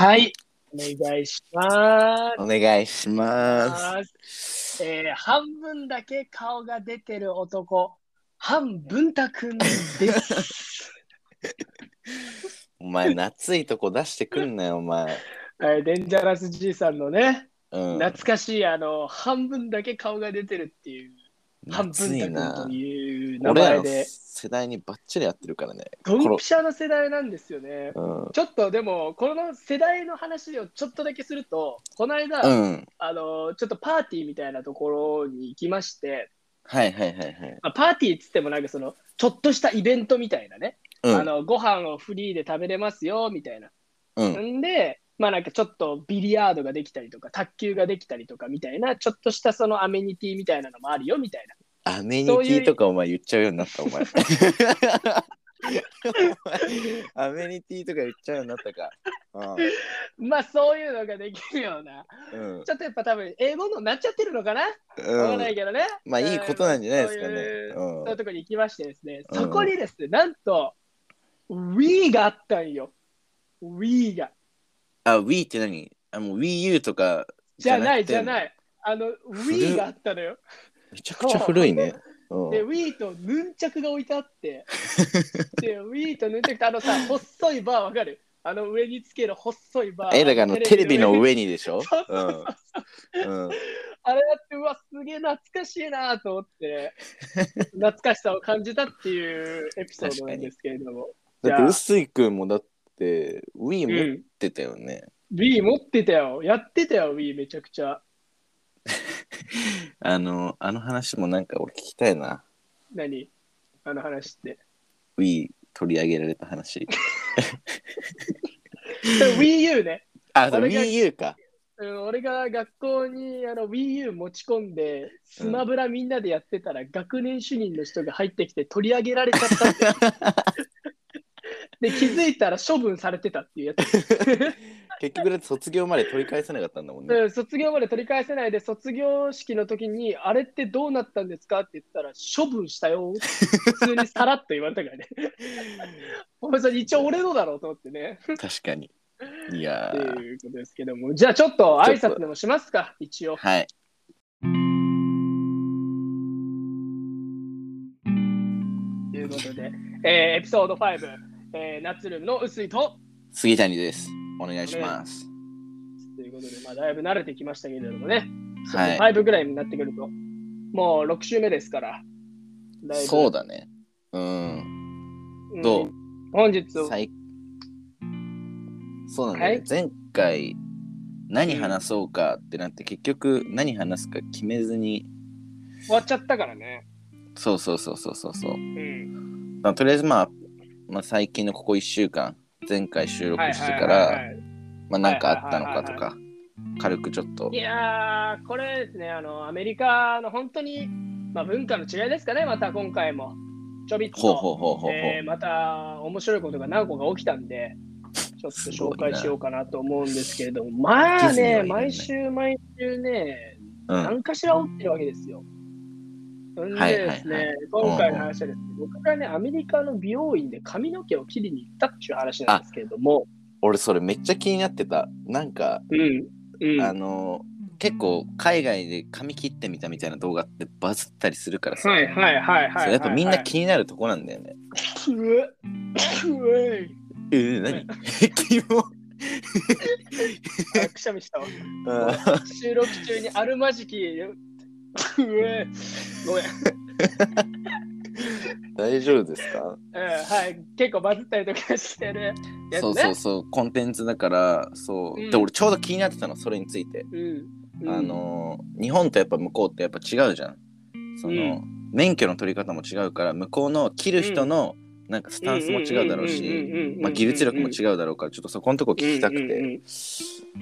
はい、お願いします。お願いします。えー半分だけ顔が出てる男、半文太くんです。お前、夏いとこ出してくんなよ、お前。はい、デンジャラスじいさんのね、うん。懐かしいあの半分だけ顔が出てるっていう、半分太くんなと。いう名前で、世代にバッチリやってるからね。ドンピシャの世代なんですよね。うん。ちょっとでも、この世代の話をちょっとだけすると、この間、うん。あのちょっとパーティーみたいなところに行きまして、はいはいはいはい。まあ、パーティーっつってもなんかそのちょっとしたイベントみたいなね、うん。あのご飯をフリーで食べれますよみたいな。うん。んで、まあなんかちょっとビリヤードができたりとか、卓球ができたりとかみたいな、ちょっとしたそのアメニティみたいなのもあるよみたいな。アメニティとかお前言っちゃうようになった、お前。アメニティとか言っちゃうようになったか。まあそういうのができるような、うん。ちょっとやっぱ多分英語のになっちゃってるのかな？わうん。かんないけどね。まあいいことなんじゃないですかねそういうところに行きましてですね、うんそこにですね、なんと Wii があったんよ。Wii が。あ、Wii って何？あ、もう Wii U とかじゃないじゃない。あの Wii があったのよ。めちゃくちゃ古いね。うんで、Wii とヌンチャクが置いてあって、で、Wii とヌンチャクってあのさ、細いバーわかる？あの上につける細いバー。え、だからあのテレビのに。上にでしょ？そうん。うん。あれだって、うわ、すげえ懐かしいなと思って、懐かしさを感じたっていうエピソードなんですけれども。だって、臼井くんもだって、Wii う持っん。てたよね。Wii 持ってたよ。やってたよ、Wii めちゃくちゃ。あの、あの話もなんか俺聞きたいな。何？あの話って。Wii 取り上げられた話。そ れ Wii U ね。あ、そう俺が Wii U か。うん、俺が学校にあの Wii U 持ち込んで、スマブラみんなでやってたら、学年主任の人が入ってきて取り上げられちゃったって。で、気づいたら処分されてたっていうやつ。結局だって卒業まで取り返せなかったんだもんね。うん卒業まで取り返せないで、卒業式の時に、あれってどうなったんですかって言ったら、処分したよ。普通にさらっと言われたからね。お前それ一応俺のだろうと思ってね。確かに。いやってー。いうことですけども、じゃあちょっと挨拶でもしますか、一応。はい。ということで、えーエピソード5、えー、ナッツルームの薄いと、杉谷です。お願いします。ということで、まあ、だいぶ慣れてきましたけれどもね、はい。5ぐらいになってくると、もう6週目ですから、そうだね。うん。うんどう？本日、最そうなんだはい。前回何話そうかってなって結局何話すか決めずに終わっちゃったからね。そうそうそうそうそうそううん。まあとりあえずまあ、まあ、最近のここ1週間前回収録してからいまあ何かあったのかとはいか軽くちょっと。いやー、これですね、あの、アメリカの本当に、まあ、文化の違いですかね、また今回も。ちょびっと、また面白いことが何個か起きたんで、ちょっと紹介しようかなと思うんですけれども、まあね、毎週毎週ね、うん。何かしら起きてるわけですよ。そんではいはい。はいですね、今回の話はですね、僕がね、アメリカの美容院で髪の毛を切りに行ったっていう話なんですけれども、俺それめっちゃ気になってた。なんかうん、うん、あの結構海外で髪切ってみたみたいな動画ってバズったりするからさ、はいはいはいはい。そうやっぱみんな気になるとこなんだよね。うえ、うえ、えー、何？キモあくしゃみしたわ。あ 収録中にあるまじき、うえ、ごめん。大丈夫ですか？うん、はい、結構バズったりとかしてる。やつね。そうそうそうコンテンツだからそう、うん。で俺ちょうど気になってたのそれについて、うん。うん。あ、のー日本とやっぱ向こうってやっぱ違うじゃん。その、うん。免許の取り方も違うから向こうの切る人のなんかスタンスも違うだろうしまあ技術力も違うだろうからちょっとそこのとこ聞きたくて、うん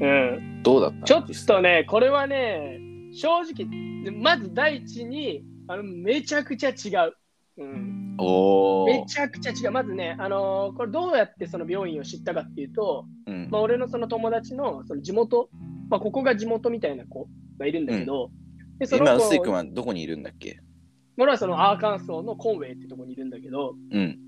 うんうんどうだったちょっとね、これはね、正直、まず第一に、あのめちゃくちゃ違う。うん、めちゃくちゃ違う。まずね、あのーこれどうやってその病院を知ったかっていうと、うん。まあ、俺のその友達のその地元、まあ、ここが地元みたいな子がいるんだけど、でその子今臼井君はどこにいるんだっけ？俺はそのアーカンソーのコンウェイってとこにいるんだけど、うん。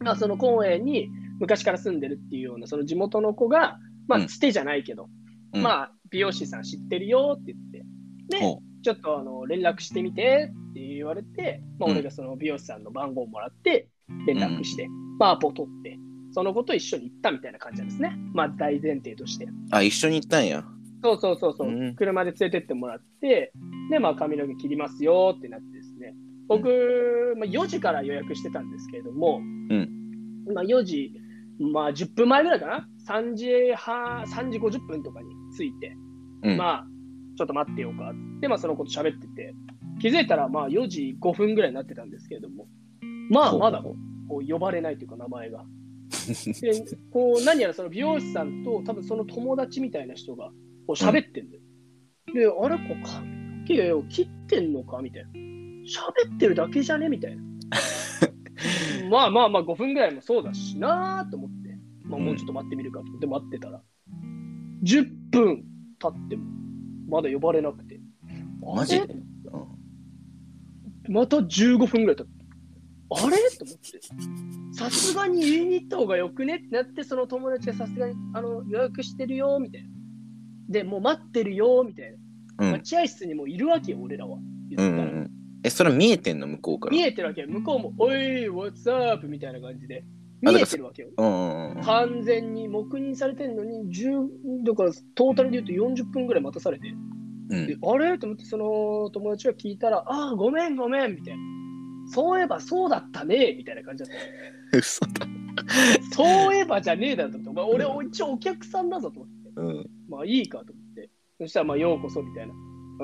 まあ、そのコンウェイに昔から住んでるっていうようなその地元の子が、まあ、うん。つてじゃないけど、うん。まあ、美容師さん知ってるよって言って、で、ほちょっとあの連絡してみてって言われて、まあ、うん俺がその美容師さんの番号をもらって、連絡して、まあ、アポ取って、その子と一緒に行ったみたいな感じなんですね。まあ、大前提として。うあ、一緒に行ったんや。そうそうそうそう、うん車で連れてってもらって、で、まあ、髪の毛切りますよってなってですね、僕、まあ、4時から予約してたんですけれども、まあ、4時、まあ、10分前ぐらいかな、3時半、3時50分とかに着いて、うん。まあ、ちょっと待ってよか。って、まあ、その子と喋ってて、気づいたら、まあ、4時5分ぐらいになってたんですけれども、まあ、まだこう呼ばれないというか、名前が。で、こう、何やらその美容師さんと、多分その友達みたいな人が、こう、喋ってんだよ。で、あれ、こう、髪の毛を切ってんのか？みたいな。喋ってるだけじゃね？みたいな。まあまあまあ、5分ぐらいもそうだしなーと思って、まあ、もうちょっと待ってみるかと。思って待ってたら、10分経っても、まだ呼ばれなくて、マジで？えまた15分ぐらい経って、あれ？と思って、さすがに言いに行った方がよくね？ってなって、その友達がさすがにあの予約してるよみたいな。で、もう待ってるよみたいな。うん。待合室にもいるわけよ、俺らは。言ったら。うんうんうん。え、それ見えてんの？向こうから。見えてるわけよ。向こうも、おい、what's up? みたいな感じで。見えてるわけよ。完全に黙認されてるのに、10だからトータルで言うと40分ぐらい待たされて、うんであれ？と思って、その友達が聞いたら、ああ、ごめんごめんみたいな。そういえばそうだったねみたいな感じだった。嘘だ。そういえばじゃねえだろと思って、俺一応お客さんだぞと思って、うん。まあいいかと思って、そしたらまあようこそみたいな。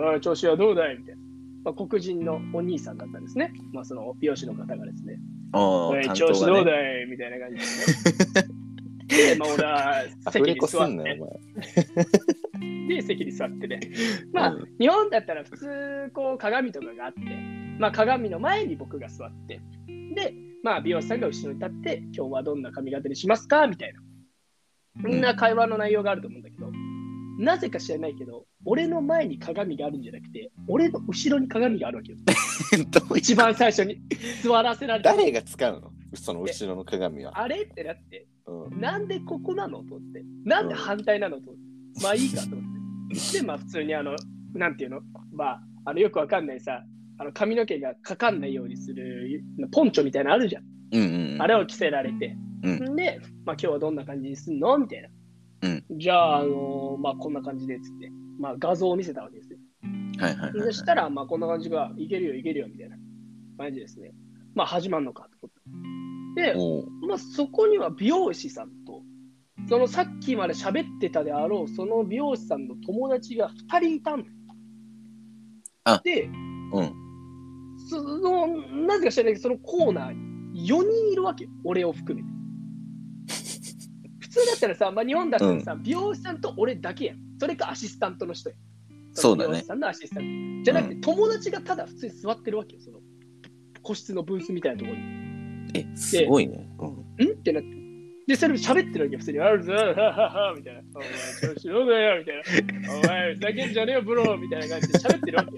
ああ、調子はどうだい？みたいな。まあ、黒人のお兄さんだったんですね。まあその美容師の方がですね。おい担調子どう。だい？みたいな感じでね。で、まあ俺は席に座って。で、席に座ってね。まあ、うん日本だったら普通、こう、鏡とかがあって、まあ、鏡の前に僕が座って、で、まあ、美容師さんが後ろに立って、今日はどんな髪型にしますか？みたいな。そんな会話の内容があると思うんだけど、なぜか知らないけど、俺の前に鏡があるんじゃなくて、俺の後ろに鏡があるわけよ。どう一番最初に座らせられて、誰が使うの？その後ろの鏡は。あれ？ってなって、うん。なんでここなの？と思って、なんで反対なの？と思って、まあいいかと思って。で、まあ普通にあの、なんていうの、まあ、あのよくわかんないさ、あの髪の毛がかかんないようにするポンチョみたいなのあるじゃん。うんうんうん。あれを着せられて。うんで、まあ今日はどんな感じにすんの？みたいな。じゃあ、あのまあこんな感じでっつって、まあ画像を見せたわけですよ。はいはいはいはい。そしたら、まあこんな感じが、いけるよいけるよみたいな感じですね。まあ始まるのかと思って。で、まあ、そこには美容師さんと、そのさっきまで喋ってたであろう、その美容師さんの友達が2人いたんだよあで、うん。その、なぜか知らないけど、そのコーナーに4人いるわけよ、俺を含めて。普通だったらさ、まあ、日本だったらさ、美容師さんと俺だけやん。それかアシスタントの人やん。そうだねの美容師さんのアシスタント。じゃなくて、友達がただ普通に座ってるわけよ、その個室のブースみたいなところに。え、すごいね。うん。ん？ってなって。で、それ喋ってるわけよ、普通に。あるぞ、はははみたいな。お前、調子どうだよ、みたいな。お前、ふざけんじゃねえよ、ブロー、みたいな感じで喋ってるわけ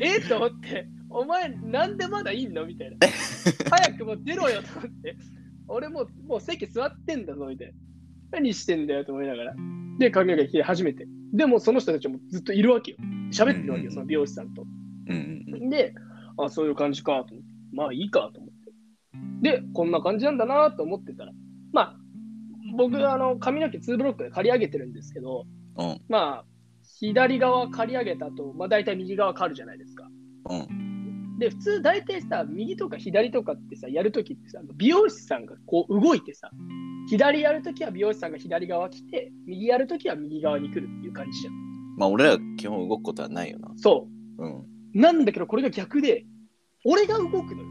えっと思って、お前、なんでまだいんの？みたいな。早くもう出ろよ、と思って。俺もう、もう席座ってんだぞ、みたいな。何してんだよ、と思いながら。で、髪の毛切り始めて。でも、その人たちもずっといるわけよ。喋ってるわけよ、その美容師さんと。で、あ、そういう感じかと思って、まあいいかと思って。で、こんな感じなんだなと思ってたら、まあ、僕、あの、髪の毛2ブロックで刈り上げてるんですけど、うん。まあ、左側刈り上げた後、まあ大体右側刈るじゃないですか。うん。で、普通大体さ、右とか左とかってさ、やるときってさ、美容師さんがこう動いてさ、左やるときは美容師さんが左側来て、右やるときは右側に来るっていう感じじゃん。まあ、俺ら基本動くことはないよな。そうん。う。なんだけど、これが逆で、俺が動くのよ。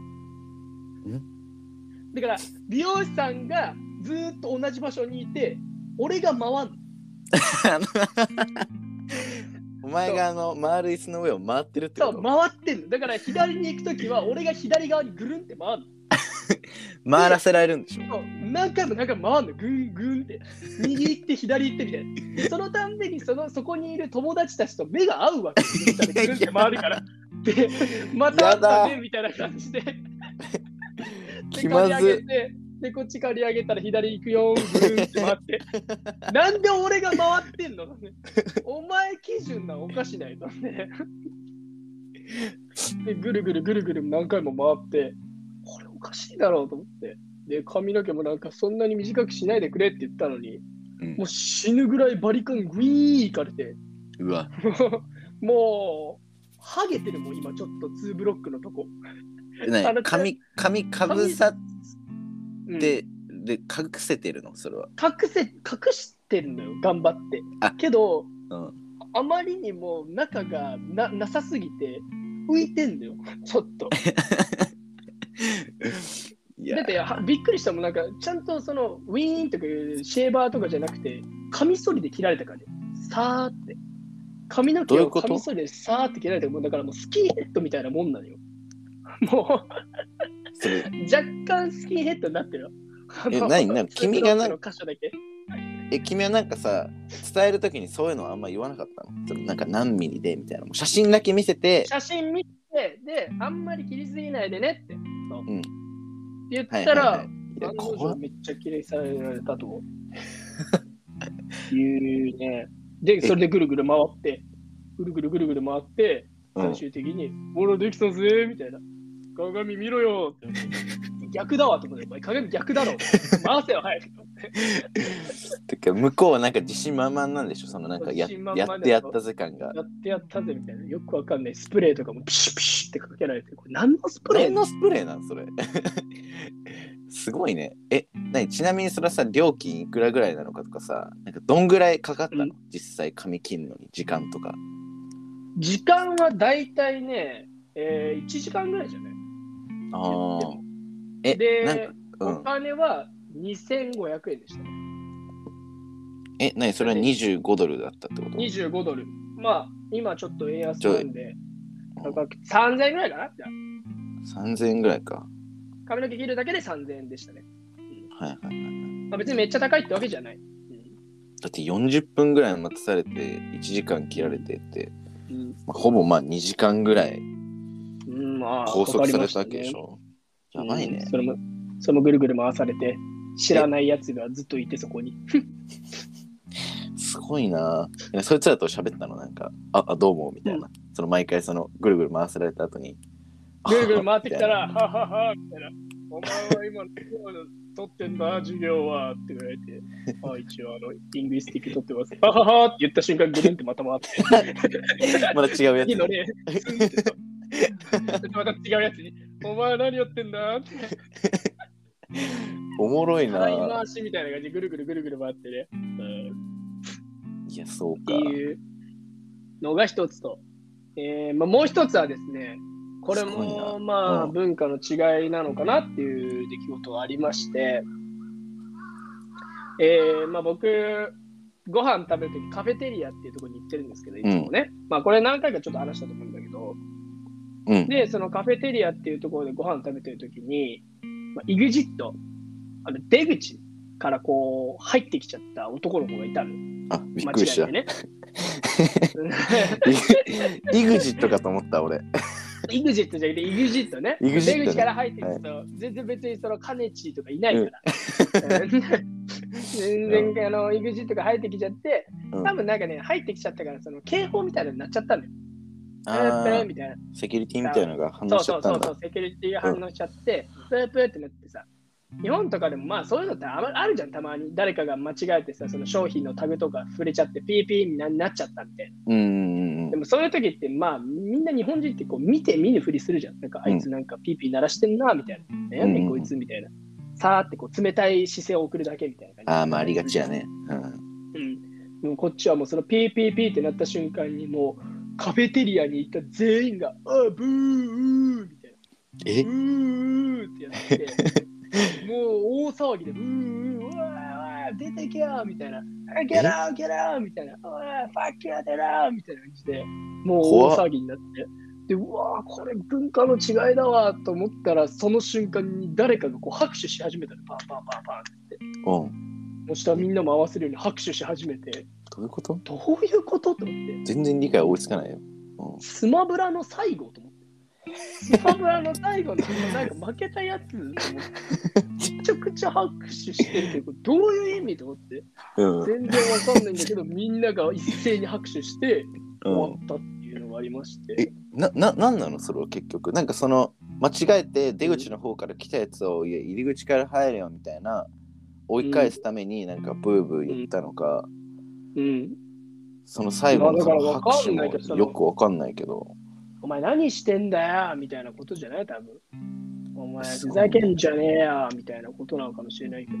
だから、美容師さんがずーっと同じ場所にいて、俺が回んの。お前があの丸い椅子の上を回ってるってそう、こと回ってんの。だから、左に行くときは、俺が左側にぐるんって回るの。回らせられるんでしょ？そう何回も何回も回るの。ぐんぐんって。右行って、左行ってみたいな。でそのたんびにその、そこにいる友達たちと目が合うわけ。ぐるんって回るから。で、また会ったねみたいな感じで。で気まず刈り上げてで、こっち借り上げたら左行くよ、ぐるんって回って。なんで俺が回ってんのお前基準なのおかしないとね。で、ぐるぐるぐるぐる何回も回って、これおかしいだろうと思って。で、髪の毛もなんかそんなに短くしないでくれって言ったのに、うんもう死ぬぐらいバリカングイーンいかれて、うわ。もう、ハゲてるもん、今ちょっと2ブロックのとこ。髪、髪かぶさっうんて、で、隠せてるの？それは。隠せ、隠してるのよ、頑張ってあ。けど、うん。あまりにも中がななさすぎて、浮いてんのよ、ちょっと。だってはびっくりしたもん、なんかちゃんとそのウィーンとかいうシェーバーとかじゃなくて、カミソリで切られたからね、さーって。髪の毛をカミソリでさーって切られたもんだからもうスキンヘッドみたいなもんなのよ。もう 若干スキンヘッドになってるよ。え何？何君がなツーブロックの箇所だけ。え、君はなんかさ、伝えるときにそういうのはあんま言わなかったの？そのなんか何ミリでみたいな。写真だけ見せて、写真見て、で、あんまり切りすぎないでねって。そう。うん。って言ったら、はいはいはい。いや案の定怖っ。めっちゃ綺麗にされられたとい うね。で、それでぐるぐる回って、ぐるぐるぐるぐる回って、うん。最終的に、ほら、できたぜみたいな。鏡見ろよって。逆だわと思って、お前鏡逆だろ。回せよ、早く。てか向こうはなんか自信満々なんでしょ？そのなんかや自信満々やってやったぜ感が。やってやったぜみたいな。よくわかんないスプレーとかもピシュピシュってかけられて、これ何のスプレー？何のスプレーなんそれ？すごいね。え、何？ちなみにそれはさ、料金いくらぐらいなのかとかさ、なんかどんぐらいかかった？の、うん実際髪切るのに時間とか。時間はだいたいね、えー、1時間ぐらいじゃない？ああ。え、でなんおん。金は2500円でしたね。え、何それは25ドルだったってこと？25ドル。まあ、今ちょっと円安なんで、うん高く3000円ぐらいかな？じゃ ?3000 円ぐらいか。あ髪の毛切るだけで3000円でしたね。はいはいはい。まあ、別にめっちゃ高いってわけじゃない。だって40分ぐらい待たされて1時間切られてって、うん。まあ、ほぼまあ2時間ぐらいうん、まあ、拘束されたわけでしょ。やばいねうん。それも、それもぐるぐる回されて、知らないやつがずっといてそこに。すごいなえそいつらと喋ったの？なんか、あ、あどうもみたいな。その毎回そのぐるぐる回された後に。ぐるぐる回ってきたら、みはははみたいな。お前は今、取ってんだ、授業はって言われて、あ一応、あの、イングリスティック取ってます。はははって言った瞬間、ぐるんってまた回って。まだ違うやついい。のね、また違うやつに、お前何やってんだって、おもろいな。払い回しみたいな感じでぐるぐるぐるぐる回ってね。うんいや、そうってか。いうのが一つと、えーまあ、もう一つはですね、これすごいな。もまあうん。文化の違いなのかなっていう出来事がありまして、えーまあ、僕、ご飯食べるときカフェテリアっていうところに行ってるんですけど、いつもね、まあこれ何回かちょっと話したと思うんうん。で、そのカフェテリアっていうところでご飯食べてるときに、まあ、EXIT、あの出口からこう入ってきちゃった男の子がいたの。あ、びっくりした。ね。イグジットかと思った、俺。EXIT じゃなくて EXIT ね。EXIT ね出口から入っていくと、全然別にそのカネチーとかいないから。全然あの EXIT が入ってきちゃって、うん多分なんかね、入ってきちゃったから、その警報みたいになっちゃったのよ。あプープーーみたいな。セキュリティみたいなのが反応しちゃったんだそうそうそう、。セキュリティが反応しちゃって、プープーってなってさ、日本とかでもまあそういうのってあまあるじゃん、たまに。誰かが間違えてさ、その商品のタグとか触れちゃって、ピーピーにななっちゃったみたいな。うんうんうん。でもそういう時って、まあみんな日本人ってこう見て見ぬふりするじゃん。なんかあいつなんかピーピー鳴らしてんな、みたいな。ねやねんこいつみたいな。さーってこう冷たい視線を送るだけみたいな感じ。ああ、まあありがちやね。うん。うん。でもこっちはもうそのピーピーピーってなった瞬間にもうカフェテリアに行った全員が、あブーうーみたいな。え？うーってやって、もう大騒ぎで、うーうー、うわーうわー出てけよみたいな、 get out, get out みたいな、 fuck you, get out みたいな感じで、もう大騒ぎになって、で、うわーこれ文化の違いだわと思ったら、その瞬間に誰かがこう拍手し始めたの、パンパンパンパンって。うん。そしたらみんなも合わせるように拍手し始めて、どういうこと？どういうこと？と思って、全然理解追いつかないよ。スマブラの最後と思って。スマブラの最後のなんか負けたやつと思ってちょちゃくちゃ拍手してるけど、どういう意味と思って、うん。全然わかんないんだけど、みんなが一斉に拍手してうん終わったっていうのがありまして。え、な、な、なんなのそれは結局？なんかその、間違えて出口の方から来たやつを、いや、入り口から入れよみたいな、追い返すためになんかブーブー言ったのか、うん。その最後のその拍手もよくわかんないけど。お前何してんだよみたいなことじゃない？多分。お前ふざけんじゃねえよみたいなことなのかもしれないけど、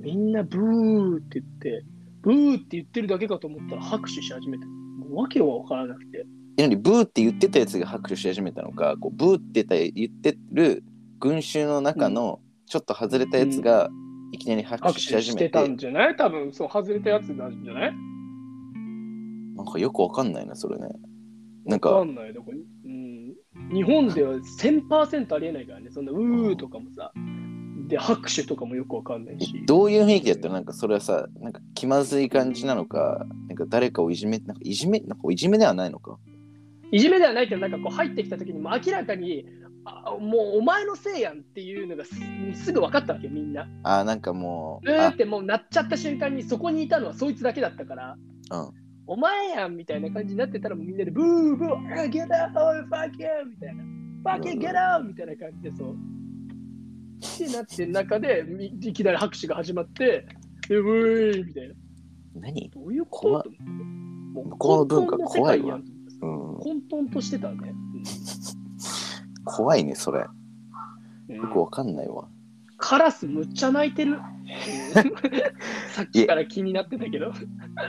みんなブーって言って、ブーって言ってるだけかと思ったら拍手し始めて、もう訳は分からなくて。え、なにブーって言ってたやつが拍手し始めたのか、こうブーって言ってる群衆の中のちょっと外れたやつがいきなり拍拍手し手始めて、してたんじゃない？多分、そう、外れたやつなんじゃない？なんかよくわかんないな、それね。なんか、わかんない。だからうん、日本では1000%ありえないからね、そんなうーとかもさ、で、拍手とかもよくわかんないえし。どういう雰囲気だった？らなんかそれはさ、なんか気まずい感じなのか、なんか誰かをいじめ、なんかいじめ、なんかいじめではないのか？いじめではないけど、なんかこう入ってきた時にもう明らかに、あもうお前のせいやんっていうのがすすぐ分かったわけ、みんな。あーなんかもう、あうーってもうなっちゃった瞬間にそこにいたのはそいつだけだったから、うんお前やんみたいな感じになってたらみんなでブーブー、あ get out, fuck you! みたいな。fuck you, get out! みたいな感じでそう。ってなってる中でみいきなり拍手が始まって、でうーいみたいな。何？どういうこと？向こうの文化混沌の世界やん怖うん、混沌としてたね。怖いね、それ。ようんくわかんないわ。カラスむっちゃ鳴いてる。さっきから気になってたけど。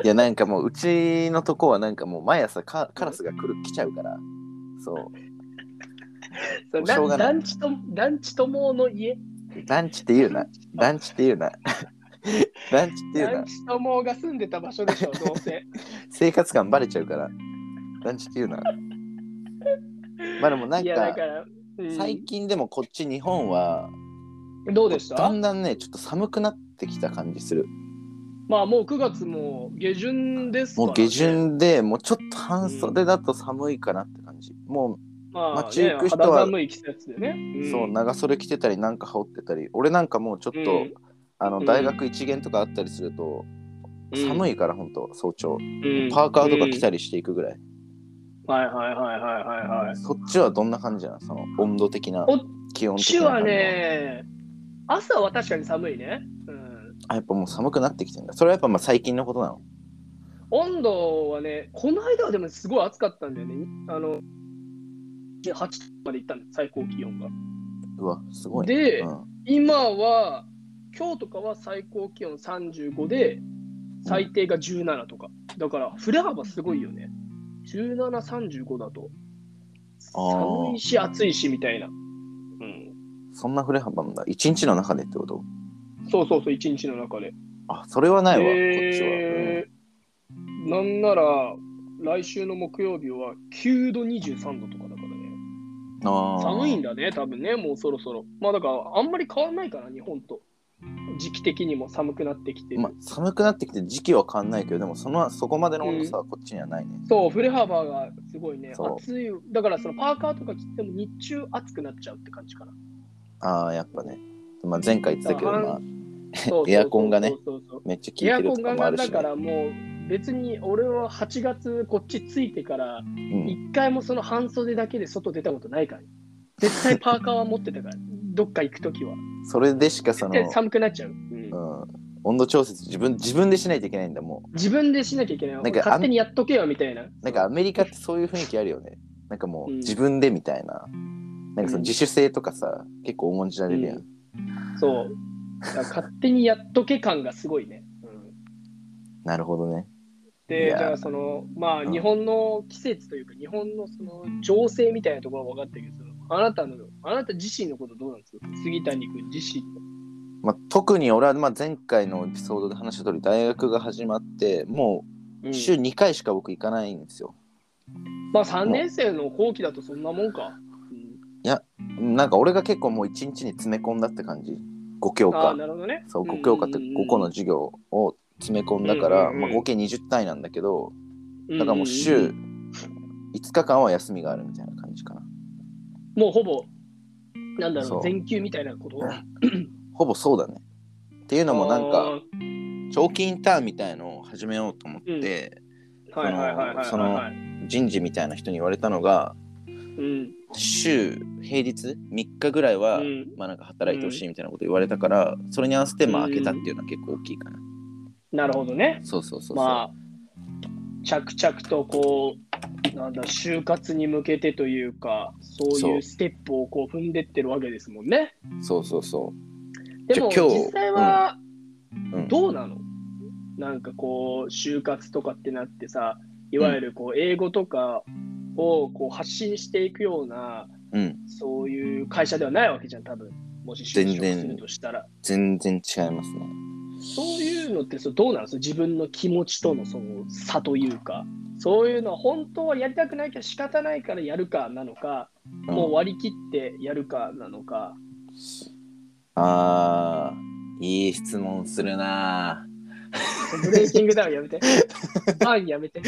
いや、なんかもう、うちのとこはなんかもう毎朝カカラスが来る、来ちゃうから。そう。そうしょうがない団地と団地ともの家。ランチって言うな。ランチって言うな。ランチって言うな。団地ともが住んでた場所でしょ、どうせ。生活感バレちゃうから。ランチって言うな。まあでもなんかうん最近でもこっち日本は、どうでした？だんだんね、ちょっと寒くなってきた感じする。まあもう9月も下旬ですから、ね。もう下旬で、もうちょっと半袖だと寒いかなって感じ。もまあ、街行く人はそう、長袖着てたり、なんか羽織ってたり、俺なんかもうちょっと、うんあのうん大学一限とかあったりすると、寒い、いから、ほんと、早朝。うんパーカーとか着り、たりしていくぐらい。はいはいはいはいはいはい。そっちはどんな感じなの？その温度的なこ気温っちは的な感じね、朝は確かに寒いね。うん、あやっぱもう寒くなってきてんだそれはやっぱまあ最近のことなの？温度はね、この間はでもすごい暑かったんだよね。あの、8度まで行ったんだ最高気温が。うわすごいね、で、うん、今は、今日とかは最高気温35で、最低が17とか。だから、振れ幅すごいよね。17、35だと。寒いし、暑いし、みたいな。うん。そんな振れ幅なんだ一日の中でってこと？そうそうそう、一日の中で。あそれはないわ、こっちは、えーなんなら、来週の木曜日は9度23度とかだからね。うん、あー寒いんだね、多分ね、もうそろそろ。まあだから、あんまり変わんないかな、日本と。時期的にも寒くなってきて。まあ、寒くなってきて時期は変わんないけどでもそのそこまでの温度差はこっちにはないね、そう、振れ幅がすごいね。暑い。だから、そのパーカーとか着ても日中暑くなっちゃうって感じかな。ああやっぱね、まあ、前回言ってたけど、まあ、エアコンがねめっちゃ効いエアてるとかコンがもあるし、ね、だからもう別に俺は8月こっち着いてからうん、一回もその半袖だけで外出たことないから。絶対パーカーは持ってたから、どっか行くときは。それでしかその、で寒くなっちゃう、うんうん、温度調節自分自分でしないといけないんだもう自分でしなきゃいけない。なんか勝手にやっとけよみたいな。なんかアメリカってそういう雰囲気あるよね。なんかもううん自分でみたいな。なんかそのうん自主性とかさ、結構重んじられるやん。うんそう。勝手にやっとけ感がすごいね。うんなるほどね。いで、じやゃあその、まあうん日本の季節というか、日本のその情勢みたいなところは分かったけど、あなたの、あなた自身のことどうなんですか？杉谷君自身の。まあ、特に俺はまあ前回のエピソードで話した通り大学が始まってもううん週2回しか僕行かないんですよ。まあ3年生の後期だとそんなもんか。うんなんか俺が結構もう1日に詰め込んだって感じ。5教科。なるほどね。そう5教科って5個の授業を詰め込んだから、うんうんうんまあ、合計20単位なんだけどうん、だからもう週5日間は休みがあるみたいな感じかな。もうほぼ、なんだろう、そう全休みたいなこと？ほぼそうだね。っていうのもなんか長期インターンみたいのを始めようと思って、あー、はいはいはいはいはいそのはい。人事みたいな人に言われたのがうん。週平日？3日ぐらいは、うんまあなんか働いてほしいみたいなこと言われたから、それに合わせてまあ開けたっていうのは結構大きいかな。なるほどね。そうそうそう。まあ、着々とこう、なんだ、就活に向けてというか、そうそいううステップをこう踏んでってるわけですもんね。そうそうそでも、実際はう。うん、どうなの、なんかこう、就活とかってなってさ、いわゆるこう英語とかをこう発信していくような、うん、そういう会社ではないわけじゃん、多分もし就職全然するとしたら。全然違いますね。そういうのってそうどうなんです？か自分の気持ちとのその差というか、そういうのは本当はやりたくないけど仕方ないからやるかなのか、うんもう割り切ってやるかなのか。あー、いい質問するなブレイキングダウンやめて。バンやめて。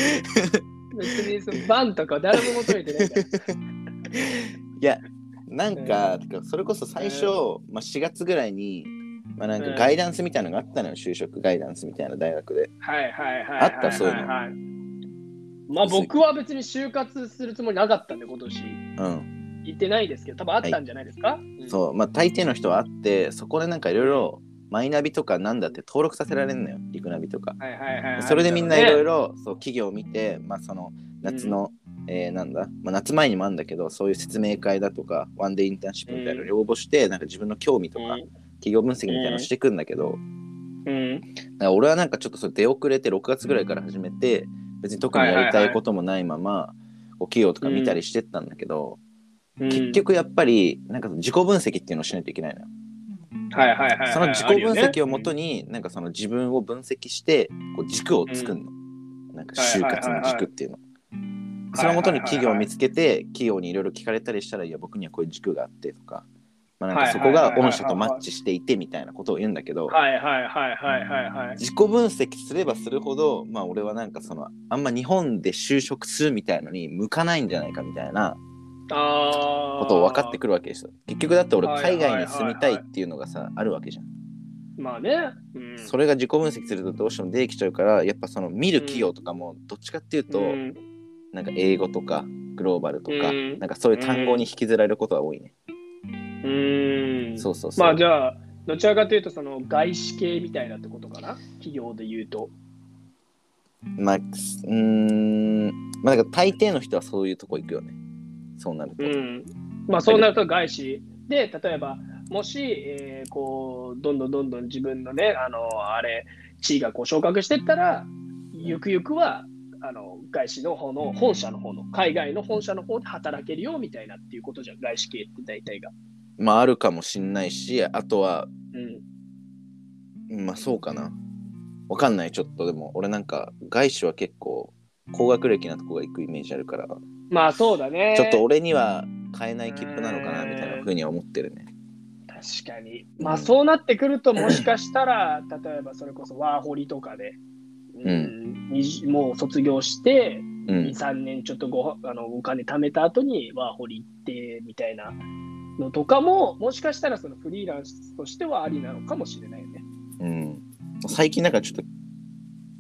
別にそのバンとか誰も求めてないから。いや、なんか、それこそ最初、まあ、4月ぐらいに、まあ、なんかうんガイダンスみたいなのがあったのよ、就職ガイダンスみたいな大学で。はいはいはい。あったそういうのはいまあ僕は別に就活するつもりなかったんで、今年。うん。行ってないですけど、多分あったんじゃないですか、うんそう、まあ大抵の人はあって、そこでなんかいろいろマイナビとかなんだって登録させられるのよ、リクナビとか。はいはいはいはい。それでみんないろいろ。ろそう企業を見て、まあその夏の、えーなんだ、まあ、夏前にもあるんだけど、そういう説明会だとか、ワンデーインターンシップみたいなのに応募して、なんか自分の興味とか、企業分析みたいなのしてくんだけど、うん。うん。だから俺はなんかちょっとそれ出遅れて6月ぐらいから始めて別に特にやりたいこともないままこう企業とか見たりしてったんだけど、うん結、局やっぱりなんか自己分析っていうのをしないといけないのよ。はいはいはいはい、その自己分析をもとになんかその自分を分析してこう軸を作るの。なんか就活の軸っていうの。そのもとに企業を見つけて企業にいろいろ聞かれたりしたらいや僕にはこういう軸があってとか。まあ、なんかそこが御社とマッチしていてみたいなことを言うんだけど。自己分析すればするほどまあ俺はなんかそのあんま日本で就職するみたいのに向かないんじゃないかみたいなあことを分かってくるわけですよ。結局だって俺海外に住みたいっていうのがさあるわけじゃん。まあね。うん、それが自己分析するとどうしても出てきちゃうからやっぱその見る企業とかもどっちかっていうとうん。なんか英語とかグローバルとかうん。なんかそういう単語に引きずられることが多いね。うん。そうそうそうまあじゃあ、どちらかというと、その外資系みたいなってことかな？企業で言うと。まあうーん。まあだから大抵の人はそういうとこ行くよねそうなるとうん。まあそうなると外資で、例えば、もし、えーこう、どんどんどんどん自分のね、あの、あれ、地位がこう昇格していったら、ゆくゆくは、あの外資の方の本社の方の海外の本社の方で働けるよみたいなっていうことじゃん外資系って大体が。まああるかもしんないしあとはうん、まあそうかな。わかんない、ちょっとでも、俺なんか外資は結構高学歴なとこが行くイメージあるから、まあそうだね。ちょっと俺には買えない切符なのかなみたいなふうには思ってるね。確かに。まあそうなってくると、もしかしたら、例えばそれこそワーホリとかで、うんにじもう卒業して、う2、ん。3年ちょっとごあのお金貯めた後にワーホリ行ってみたいなのとかも、もしかしたらそのフリーランスとしてはありなのかもしれないよね。うん。最近なんかちょっと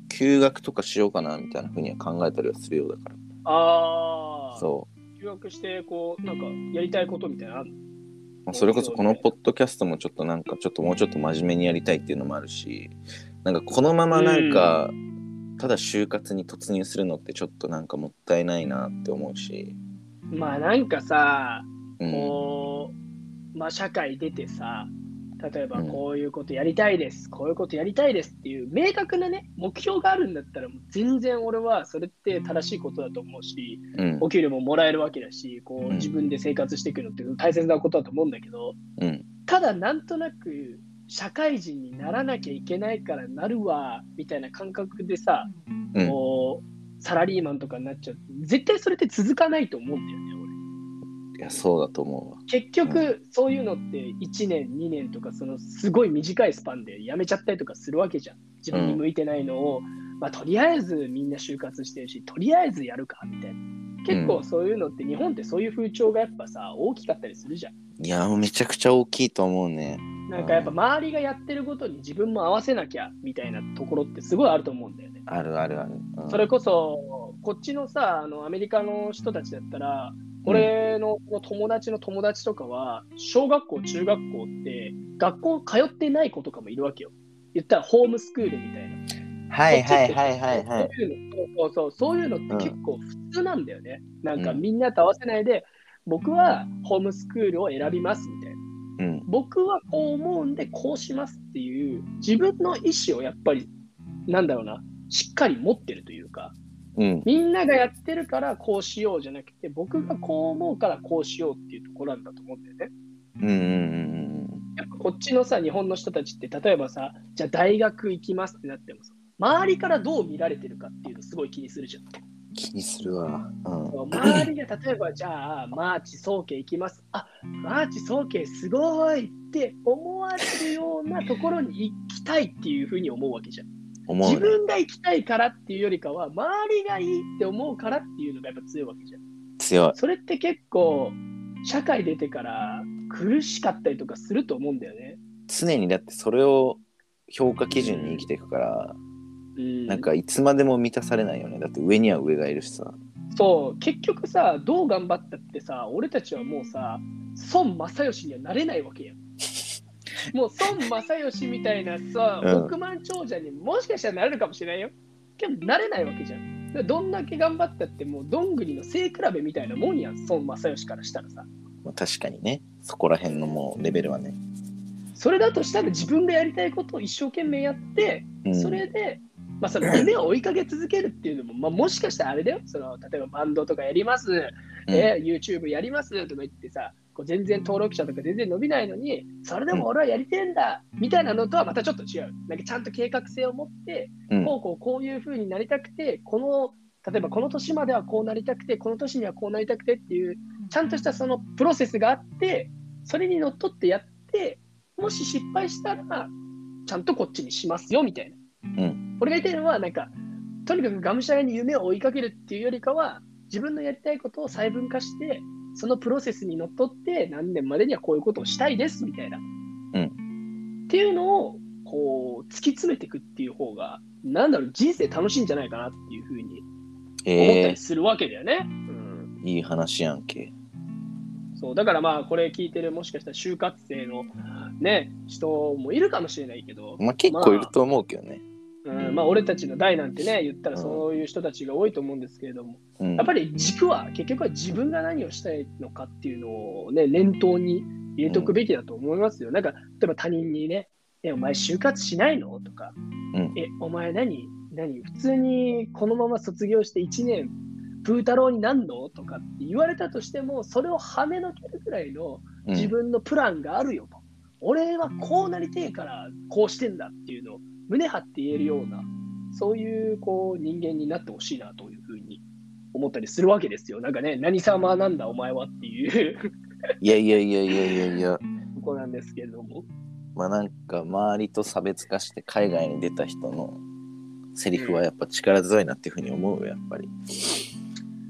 休学とかしようかなみたいなふうには考えたりはするようだから。ああ、そ留学して、こう、なんかやりたいことみたいな。まあそれこそこのポッドキャストもちょっとなんかちょっともうちょっと真面目にやりたいっていうのもあるし、なんかこのままなんか、ただ就活に突入するのってちょっとなんかもったいないなって思うし。まあなんかさ、うん。こう、まあ社会出てさ、例えばうんこういうことやりたいです、こういうことやりたいですっていう明確なね、目標があるんだったら、もう全然俺はそれって正しいことだと思うし、うん。お給料ももらえるわけだし、こううん自分で生活していくのって大切なことだと思うんだけど、うん。ただなんとなく社会人にならなきゃいけないからなるわ、みたいな感覚でさ、うん。こう、サラリーマンとかになっちゃう。絶対それって続かないと思うんだよね、俺。いや、そうだと思うわ。結局、そういうのって1年、2年とか、そのすごい短いスパンで辞めちゃったりとかするわけじゃん。自分に向いてないのを、まあ、とりあえずみんな就活してるし、とりあえずやるかみたいな。結構そういうのって、日本ってそういう風潮がやっぱさ、大きかったりするじゃん。いや、めちゃくちゃ大きいと思うね。なんかやっぱ周りがやってることに自分も合わせなきゃみたいなところってすごいあると思うんだよね。あるあるある。うんそれこそ、こっちのさ、あのアメリカの人たちだったら、俺の友達の友達とかは、小学校、中学校って、学校通ってない子とかもいるわけよ。言ったらホームスクールみたいな。はいはいはいはいはい。そういうのそうそういうのって結構普通なんだよね。なんかうんみんなと合わせないで、僕はホームスクールを選びますみたいな。うん。僕はこう思うんでこうしますっていう自分の意思をやっぱりなんだろうなしっかり持ってるというかうん。みんながやってるからこうしようじゃなくて僕がこう思うからこうしようっていうところなんだと思うんだよね。うんうんうんやっぱこっちのさ日本の人たちって例えばさじゃあ大学行きますってなってもさ周りからどう見られてるかっていうのすごい気にするじゃん。気にするわ。うん。周りが例えばじゃあマーチ早慶行きますあマーチ早慶すごいって思われるようなところに行きたいっていうふうに思うわけじゃん自思うね。分が行きたいからっていうよりかは周りがいいって思うからっていうのがやっぱ強いわけじゃん強い。それって結構社会出てから苦しかったりとかすると思うんだよね常にだってそれを評価基準に生きていくから、うんなんかいつまでも満たされないよね。だって上には上がいるしさ。そう結局さどう頑張ったってさ俺たちはもうさ孫正義にはなれないわけやんもう孫正義みたいなさ、うん。億万長者にもしかしたらなれるかもしれないよ。けどなれないわけじゃん。でどんだけ頑張ったってもうどんぐりの背比べみたいなもんやん孫正義からしたらさ。まあ、確かにね。そこら辺のもうレベルはね。それだとしたら自分がやりたいことを一生懸命やって、うん、それで、まあ、その夢を追いかけ続けるっていうのも、まあ、もしかしたらあれだよ。その例えばバンドとかやります。うん。えー YouTube やりますとか言ってさ、こう全然登録者とか全然伸びないのに、それでも俺はやりてえんだ、みたいなのとはまたちょっと違う。なんかちゃんと計画性を持って、うんこうこうこういう風になりたくて、この、例えばこの年まではこうなりたくて、この年にはこうなりたくてっていう、ちゃんとしたそのプロセスがあって、それにのっとってやって、もし失敗したら、ちゃんとこっちにしますよ、みたいな。うん俺が言ってるのは、なんか、とにかくがむしゃらに夢を追いかけるっていうよりかは、自分のやりたいことを細分化して、そのプロセスにのっとって、何年までにはこういうことをしたいですみたいな。っていうのを、こう、突き詰めていくっていう方が、なんだろう、人生楽しいんじゃないかなっていうふうに思ったえりするわけだよね。うんー、いい話やんけ。そうだからまあ、これ聞いてる、もしかしたら就活生のね、人もいるかもしれないけど、まあ結構いると思うけどね。うんまあ、俺たちの代なんてね、言ったらうん。そういう人たちが多いと思うんですけれども、うん、やっぱり軸は結局は自分が何をしたいのかっていうのをね、念頭に入れておくべきだと思いますよ。なんか、例えば他人にね、え、お前就活しないの？とか、うん。え、お前何何普通にこのまま卒業して1年、プー太郎になんの？とかって言われたとしても、それを跳ねのけるくらいのうん。自分のプランがあるよと。俺はこうなりてえからこうしてんだっていうのを胸張って言えるような、そういうこう人間になってほしいなというふうに思ったりするわけですよ。なんかね、何様なんだお前はっていういやいやいやいやいやいや。とこなんですけれども。まあなんか周りと差別化して海外に出た人のセリフはやっぱ力強いなっていうふうに思うよやっぱり。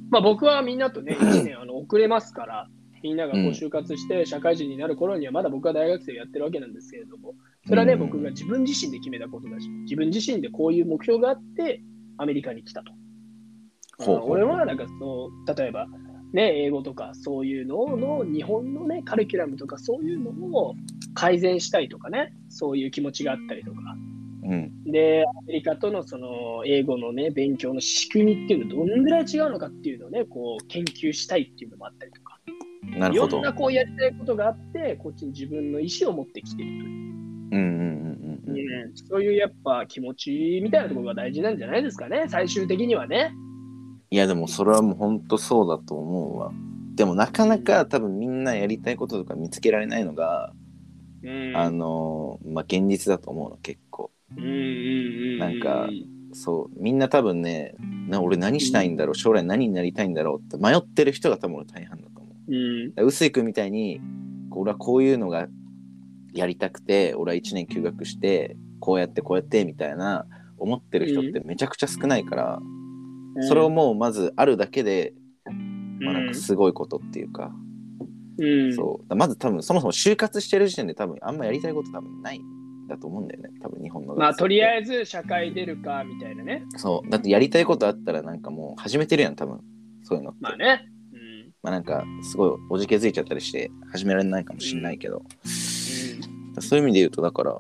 まあ僕はみんなとね、1年あの遅れますから、みんながこう就活して社会人になる頃にはまだ僕は大学生やってるわけなんですけれども、それはね、うん僕が自分自身で決めたことだし、自分自身でこういう目標があって、アメリカに来たと。俺はなんかそう、例えば、ね、英語とかそういうのの日本のね、カリキュラムとかそういうのを改善したいとかね、そういう気持ちがあったりとか。うん。で、アメリカとのその英語のね、勉強の仕組みっていうのどんぐらい違うのかっていうのをね、こう研究したいっていうのもあったりとか。ないるほど。ろんなこうやりたいことがあって、こっちに自分の意思を持ってきているという。うんうんうんうんうん。そういうやっぱ気持ちみたいなところが大事なんじゃないですかね、最終的にはね。いやでもそれはもう本当そうだと思うわ。でもなかなか多分みんなやりたいこととか見つけられないのが、うんあのまあ現実だと思うの結構。うんうんうんなんかそうみんな多分ねな俺何したいんだろう将来何になりたいんだろうって迷ってる人が多分俺大半だう。うん。臼井君みたいに俺はこういうのがやりたくて俺は1年休学してこうやってこうやってみたいな思ってる人ってめちゃくちゃ少ないから、それをもうまずあるだけで、まあ、なんかすごいことっていうか、うん。そう。だまず多分そもそも就活してる時点で多分あんまやりたいこと多分ないんだと思うんだよね。多分日本のまあ、とりあええず社会出るかみたいなね。ずそう。だってやりたいことあったらなんかもう始めてるやん多分。そういうのって。まあね。うん。まあなんかすごいおじけづいちゃったりして始められないかもしれないけど、そういう意味で言うとだから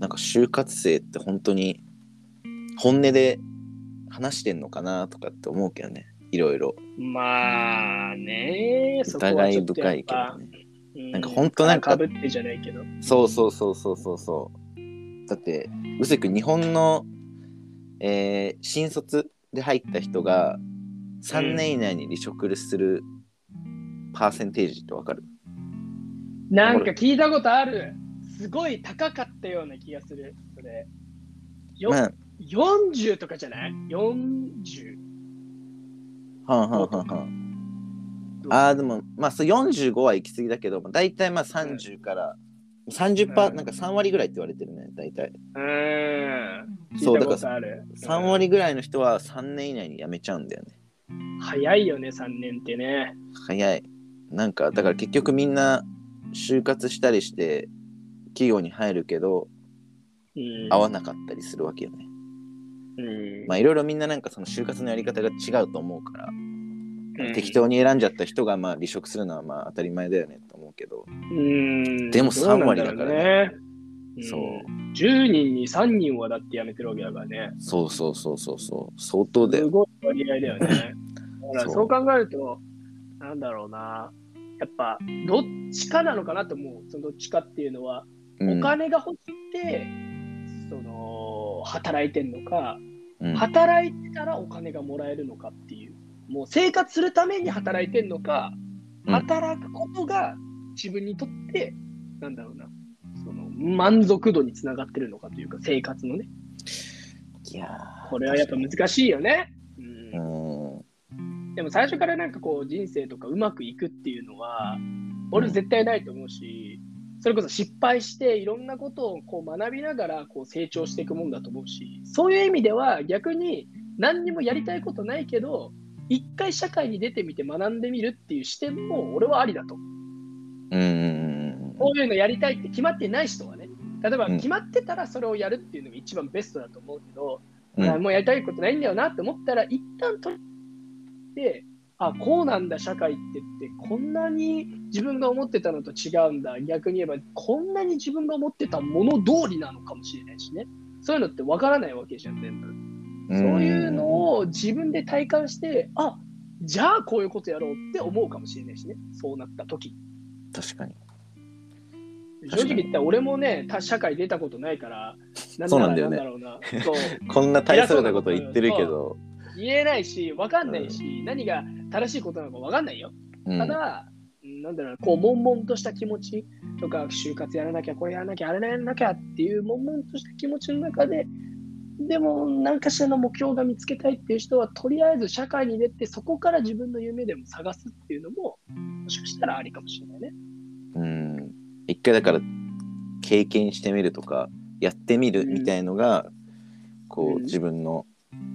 なんか就活生って本当に本音で話してんのかなとかって思うけどねいろいろうんまあね。疑い深いけどぱねうなんなんかかぶってじゃないけど。そうそうそうそうそうそうだってうせく日本の、えー新卒で入った人が3年以内に離職するパーセンテージってわかる、なんか聞いたことある。すごい高かったような気がする。それ。よまあ40とかじゃない ?40。はんはんはんはんあーでもまあそう45は行き過ぎだけど、まあ、大体まあ30から30%、うんなんか3割ぐらいって言われてるね大体うーん。そう聞いたことある。3割ぐらいの人は3年以内に辞めちゃうんだよねうん早いよね、3年ってね。早いなんかだから結局みんな就活したりして企業に入るけどうん。合わなかったりするわけよねうん。まあいろいろみんななんかその就活のやり方が違うと思うから、うん適当に選んじゃった人がまあ離職するのはまあ当たり前だよねと思うけどうん。でもどうなん3割だからねね。そううん。10人に3人はだって辞めてるわけだからね。そうそうそうそうそう相当だよすごい割合だよね。だからそうそう考えると、なんだろうな。やっぱ、どっちかなのかなと思う。そのどっちかっていうのは、うんお金が欲しくて、その、働いてんのか、うん働いてたらお金がもらえるのかっていう。もう生活するために働いてんのか、うん働くことが自分にとって、なんだろうな、その満足度につながってるのかというか、生活のね。いやーこれはやっぱ難しいよね。うんうんでも最初からなんかこう人生とかうまくいくっていうのは、俺絶対ないと思うし、それこそ失敗していろんなことをこう学びながらこう成長していくもんだと思うし、そういう意味では逆に何にもやりたいことないけど、一回社会に出てみて学んでみるっていう視点も俺はありだと。うこういうのやりたいって決まってない人はね、例えばうん。決まってたらそれをやるっていうのが一番ベストだと思うけど、うん。あもうやりたいことないんだよなって思ったら、一旦取って、あ、こうなんだ、社会ってって、こんなに自分が思ってたのと違うんだ、逆に言えば、こんなに自分が思ってたもの通りなのかもしれないしね。そういうのってわからないわけじゃん、全部。うんそういうのを自分で体感して、あじゃあこういうことやろうって思うかもしれないしね、そうなった時。確かに。正直言ったら俺もね、他社会出たことないから、そうなんだよね。なんだろうな。そう。こんな大それたこと言ってるけど、言えないし、わかんないし、何が正しいことなのかわかんないよ。うんただ、なんだろうな、こう、悶々とした気持ちとか、就活やらなきゃ、これやらなきゃ、あれやらなきゃっていう悶々とした気持ちの中で、でも、何かしらの目標が見つけたいっていう人は、とりあえず社会に出て、そこから自分の夢でも探すっていうのも、もしかしたらありかもしれないね。うん一回だから経験してみるとかやってみるみたいのが、こううん自分の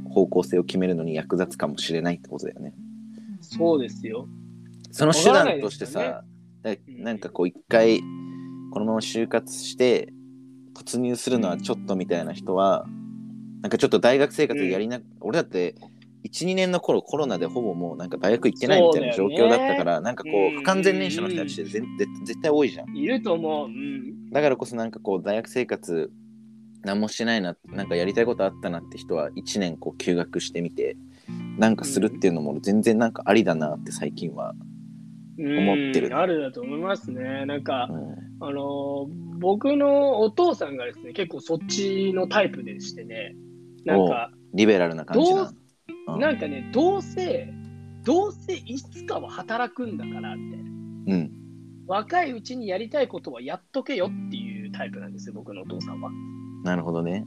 方向性を決めるのに役立つかもしれないってことだよね。そうですよ。その手段としてさ、だうんなんかこう一回このまま就活して突入するのはちょっとみたいな人はなんかちょっと大学生活やりな、俺だって12年の頃コロナでほぼもうなんか大学行ってないみたいな状況だったから、なんかこうんう不完全燃焼の人たちって絶対多いじゃん。いると思う。うん。だからこそなんかこう大学生活何もしてないななんかやりたいことあったなって人は1年こう休学してみてなんかするっていうのも俺全然なんかありだなって最近は、思ってる。うんあるだと思いますね。なんかう、ん。あのー僕のお父さんがですね、結構そっちのタイプでしてね、なんか、リベラルな感じな。どうん。なんかね、どうせ、どうせいつかは働くんだから、みたいな。うん。若いうちにやりたいことはやっとけよっていうタイプなんですよ、僕のお父さんは。なるほどね。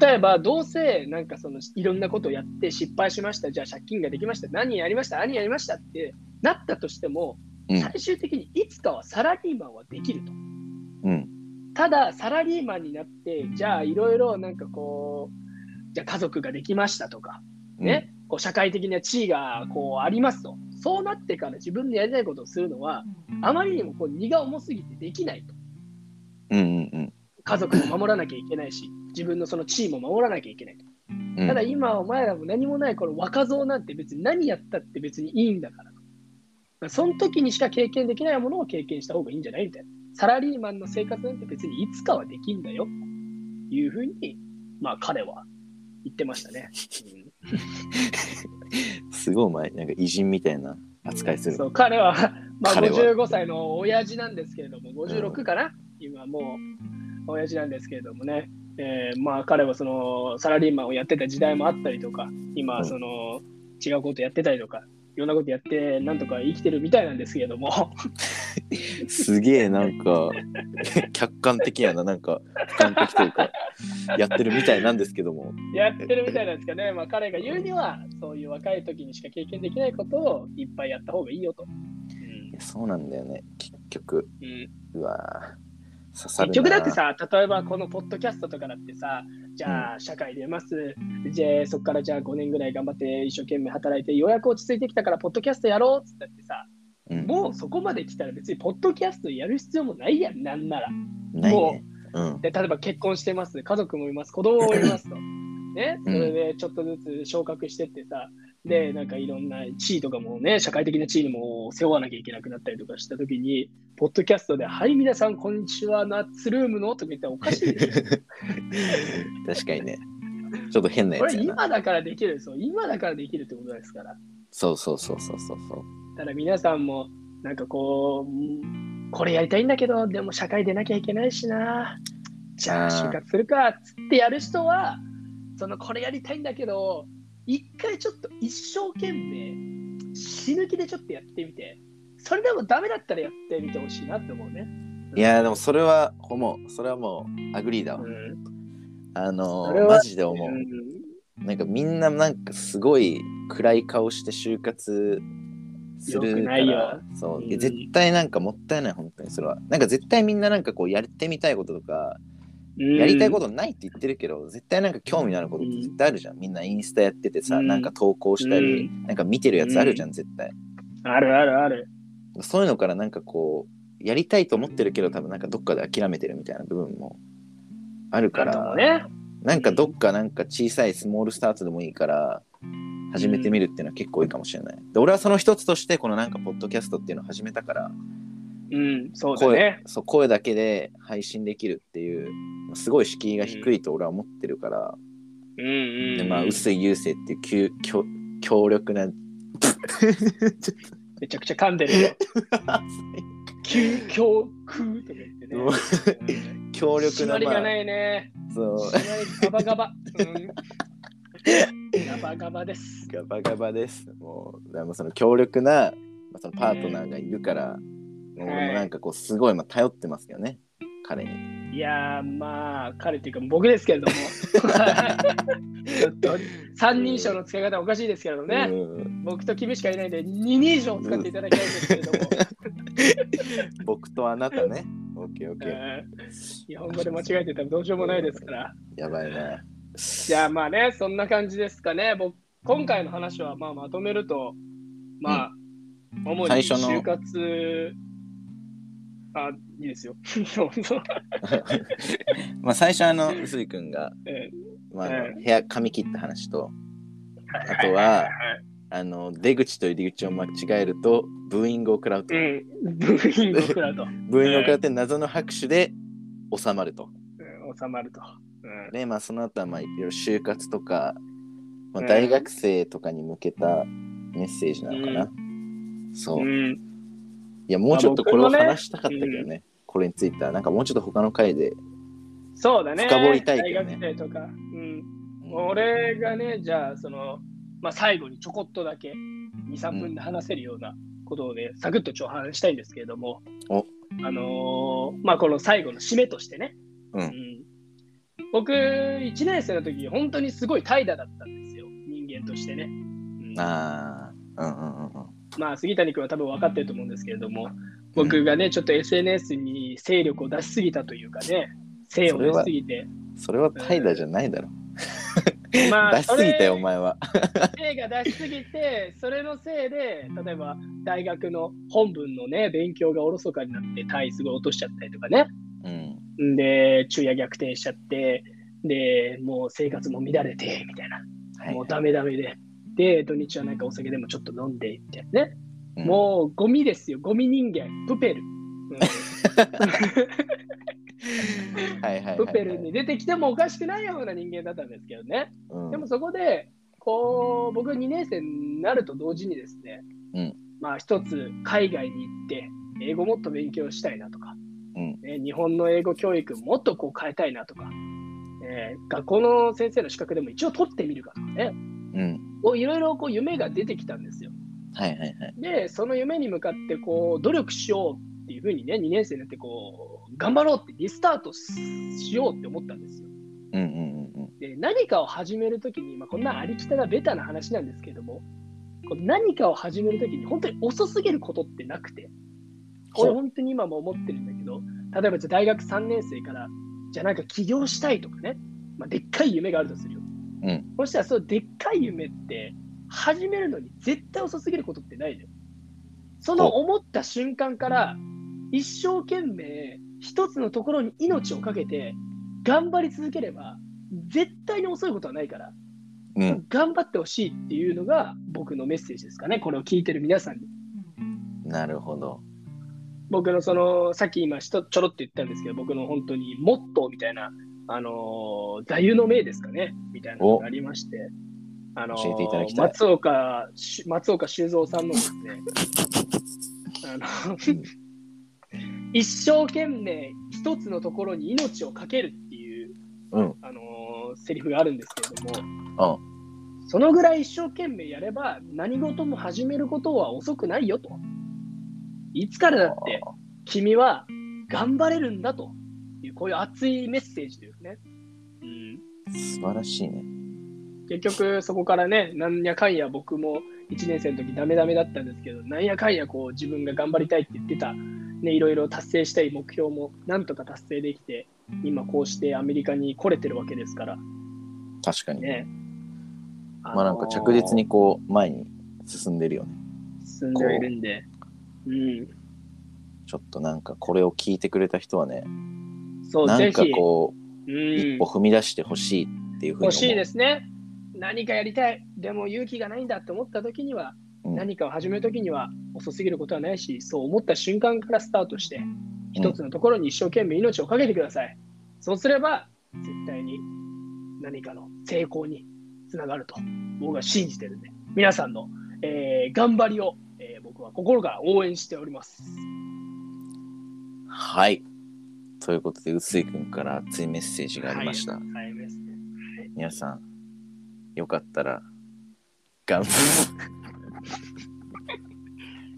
例えば、どうせ、なんかその、いろんなことをやって失敗しました、じゃあ借金ができました、何やりました、何やりましたってなったとしても、うん。最終的にいつかはサラリーマンはできると。うん。ただ、サラリーマンになって、じゃあいろいろなんかこう、じゃあ家族ができましたとか、ね、こう社会的な地位がこうありますと。そうなってから自分のやりたいことをするのは、あまりにもこう荷が重すぎてできないと。うんうんうん。家族も守らなきゃいけないし、自分のその地位も守らなきゃいけないと。うんただ今、お前らも何もないこの若造なんて別に何やったって別にいいんだから。まあその時にしか経験できないものを経験した方がいいんじゃないみたいな。サラリーマンの生活なんて別にいつかはできんだよ。というふうに、まあ彼は言ってましたね。すごいお前、なんか偉人みたいな扱いする。そう彼は、まあ、彼は55歳の親父なんですけれども、56かな、今もう親父なんですけれどもね、えーまあ彼はそのサラリーマンをやってた時代もあったりとか、今うん。その違うことやってたりとか、いろんなことやって、なんとか生きてるみたいなんですけれども、すげえなんか客観的やな、なんか俯瞰的というか、やってるみたいなんですけども。やってるみたいなんですけどね、まあ彼が言うには、そういう若い時にしか経験できないことをいっぱいやった方がいいよと。いやそうなんだよね、結局。うん。うんうわ結な。局だってさ、例えばこのポッドキャストとかだってさ、じゃあ社会出ます、じゃあそこからじゃあ5年ぐらい頑張って一生懸命働いて、ようやく落ち着いてきたからポッドキャストやろうっつったってさ、うん、もうそこまで来たら別にポッドキャストやる必要もないやん、なんなら。ないもね。うん。で例えば結婚してます、家族もいます、子供もいますと。ね、それでちょっとずつ昇格してってさ、で、なんかいろんな地位とかもね、社会的な地位にも背負わなきゃいけなくなったりとかしたときに、ポッドキャストで、はい、皆さん、こんにちは、ナッツルームのとか言ったらおかしいで。確かにね。ちょっと変なこれやつやな。今だからできる、そう、今だからできるってことですから。そうそうそうそうそうそう。ただ皆さんも、なんかこううん、これやりたいんだけど、でも社会出なきゃいけないしな。じゃあ、就活するか、つってやる人は、そのこれやりたいんだけど、一回ちょっと一生懸命、死ぬ気でちょっとやってみて、それでもダメだったらやってみてほしいなって思うね。いやーでもそれは思う。それはもう agree だわ。うんあのマジで思う。うんなんかみんななんかすごい暗い顔して就活するかよくないよらそううん絶対なんかもったいない本当にそれはなんか絶対みんななんかこうやってみたいこととかやりたいことないって言ってるけど絶対なんか興味のあることって絶対あるじゃん。みんなインスタやっててさうん。なんか投稿したりうなんか見てるやつあるじゃん絶対。あるあるある。そういうのからなんかこうやりたいと思ってるけど多分なんかどっかで諦めてるみたいな部分もあるからね。なんかどっかなんか小さいスモールスタートでもいいから始めてみるっていうのは結構いいかもしれない。で俺はその一つとしてこのなんかポッドキャストっていうのを始めたからうん、そうだ声,、ね。そう声だけで配信できるっていうすごい敷居が低いと俺は思ってるから、うんうん。でまあ臼井優生っていう強強強力な めちゃくちゃ噛んでるよ。究極とか言ってね。強力なまありがないね。そうガバガバ。うんガバガバです。ガバガバです。もう、でもその強力な、まあ、そのパートナーがいるから、もう俺もなんかこう、すごいまあ頼ってますよね、彼に。いやー、まあ、彼っていうか僕ですけれども。ちょっと三人称の使い方おかしいですけれどね。うん僕と君しかいないんで、二人称を使っていただきたいんですけれども。僕とあなたね。オッケーオッケー。うん日本語で間違えてたらどうしようもないですから。やばいな。じゃあまあね、そんな感じですかね。僕今回の話はまあまとめると、まあ、主に最初の就活、あ、いいですよ。そうそう。まあ最初あの、臼井君が、えまあ、部屋髪切った話と、ーあとは、あの出口と入り口を間違えるとブーイングを食らうと。うん、ブーイングを食らうと、うん ブーイングを食らって謎の拍手で収まると。収まると。うん。で、まあ、その後は、まあ、いろいろ就活とか、まあ、うん大学生とかに向けたメッセージなのかな。そう。いうん、や、もうちょっとこれを話したかったけどね。これについては、なんかもうちょっと他の回で。そうだね。深掘りたいけどね大学生とか。うん、俺がね、じゃあ、その、まあ、最後にちょこっとだけ、2、3分で話せるようなことをね、サクッとちょしたいんですけれども、おあのーまあ、この最後の締めとしてね、うん僕、1年生の時、本当にすごい怠惰だったんですよ、人間としてね。うんああ、うんうんうんうん。まあ、杉谷君は多分分かってると思うんですけれども、僕がね、ちょっと SNS に勢力を出しすぎたというかね、精を出しすぎて、それは怠惰じゃないだろ。ま 出しすぎたよ、お前は。映画出しすぎて、それのせいで、例えば大学の本文のね、勉強がおろそかになって単位すごい落としちゃったりとかね。うん。んで、昼夜逆転しちゃって、で、もう生活も乱れて、みたいな。はいもうダメダメで。で、土日はなんかお酒でもちょっと飲んで、みたいなね。うん。もうゴミですよ、ゴミ人間、プペル。プペルに出てきてもおかしくないような人間だったんですけどね。うん。でもそこで、こう、僕2年生になると同時にですね、うん。まあ一つ海外に行って、英語もっと勉強したいなとか、うん。ね日本の英語教育もっとこう変えたいなとか、えー学校の先生の資格でも一応取ってみるかとかね、いろいろこう夢が出てきたんですよ。はいはいはい。で、その夢に向かってこう努力しようっていうふうにね、2年生になってこう、頑張ろうってリスタートしようって思ったんですよ。うんうんうんうん。で何かを始めるときに、まあ、こんなありきたなベタな話なんですけれども、こう何かを始めるときに本当に遅すぎることってなくて、これ本当に今も思ってるんだけど、例えばじゃあ大学3年生から、じゃあなんか起業したいとかね、まあ、でっかい夢があるとするよ。うんそしたらそのでっかい夢って始めるのに絶対遅すぎることってないのよ。その思った瞬間から一生懸命一つのところに命をかけて頑張り続ければ絶対に遅いことはないから、うん。頑張ってほしいっていうのが僕のメッセージですかね。これを聞いてる皆さんに。なるほど。僕のその、さっき今ちょちょろっと言ったんですけど、僕の本当にモットーみたいな、あのー座右の銘ですかね、みたいなのがありまして、あのー教えていただきたい松岡し、松岡修造さんのですね、あの一生懸命一つのところに命をかけるっていう、うん。あのーセリフがあるんですけれども、うん。そのぐらい一生懸命やれば何事も始めることは遅くないよと。いつからだって君は頑張れるんだという、こういう熱いメッセージですね。うん、素晴らしいね。結局そこからね、なんやかんや僕も1年生の時ダメダメだったんですけど、なんやかんやこう自分が頑張りたいって言ってた、ね、いろいろ達成したい目標もなんとか達成できて、今こうしてアメリカに来れてるわけですから確かに。ね。まあなんか着実にこう前に進んでるよね。進んではいるんで、うん、ちょっとなんかこれを聞いてくれた人はね、そう、なんかこう、うん一歩踏み出してほしいっていうふうに。欲しいですね。何かやりたい。でも勇気がないんだって思った時には、うん何かを始める時には遅すぎることはないし、そう思った瞬間からスタートして、一つのところに一生懸命命をかけてください。そうすれば、絶対に何かの成功につながると、僕は信じてるんで、皆さんの、えー頑張りを、えー僕は心から応援しております。はい。ということで、臼井君から熱いメッセージがありました。はい、はい皆さん、よかったら、頑張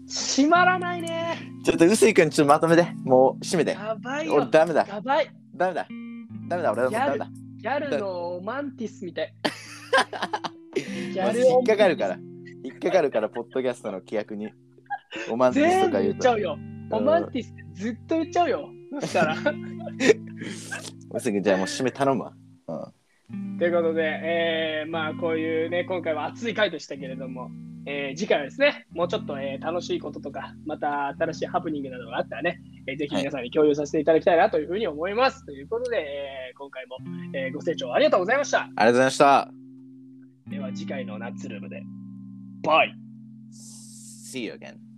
閉まらないね。ちょっと臼井君、ちょっとまとめて。もう、締めて。やばいよ。俺、ダメだ。やばい。ダメだ。ダメだ、俺ダメだ。ギャルのマンティスみたい。ギもう引っかかるから。引っかかるから、ポッドキャストの規約に。おまんティスとか言うと。言っちゃうよ。オマンティスずっと言っちゃうよ。そしたら。臼井君、じゃあもう締め頼むわ。うん。ということで、えー、まあこういうね、今回は熱い回でしたけれども、えー次回はですね、もうちょっと、えー楽しいこととか、また新しいハプニングなどがあったらね、えーぜひ皆さんに共有させていただきたいなというふうに思います。ということで、えー今回も、えーご清聴ありがとうございました。ありがとうございました。では次回のナッツルームで。バイ See you again.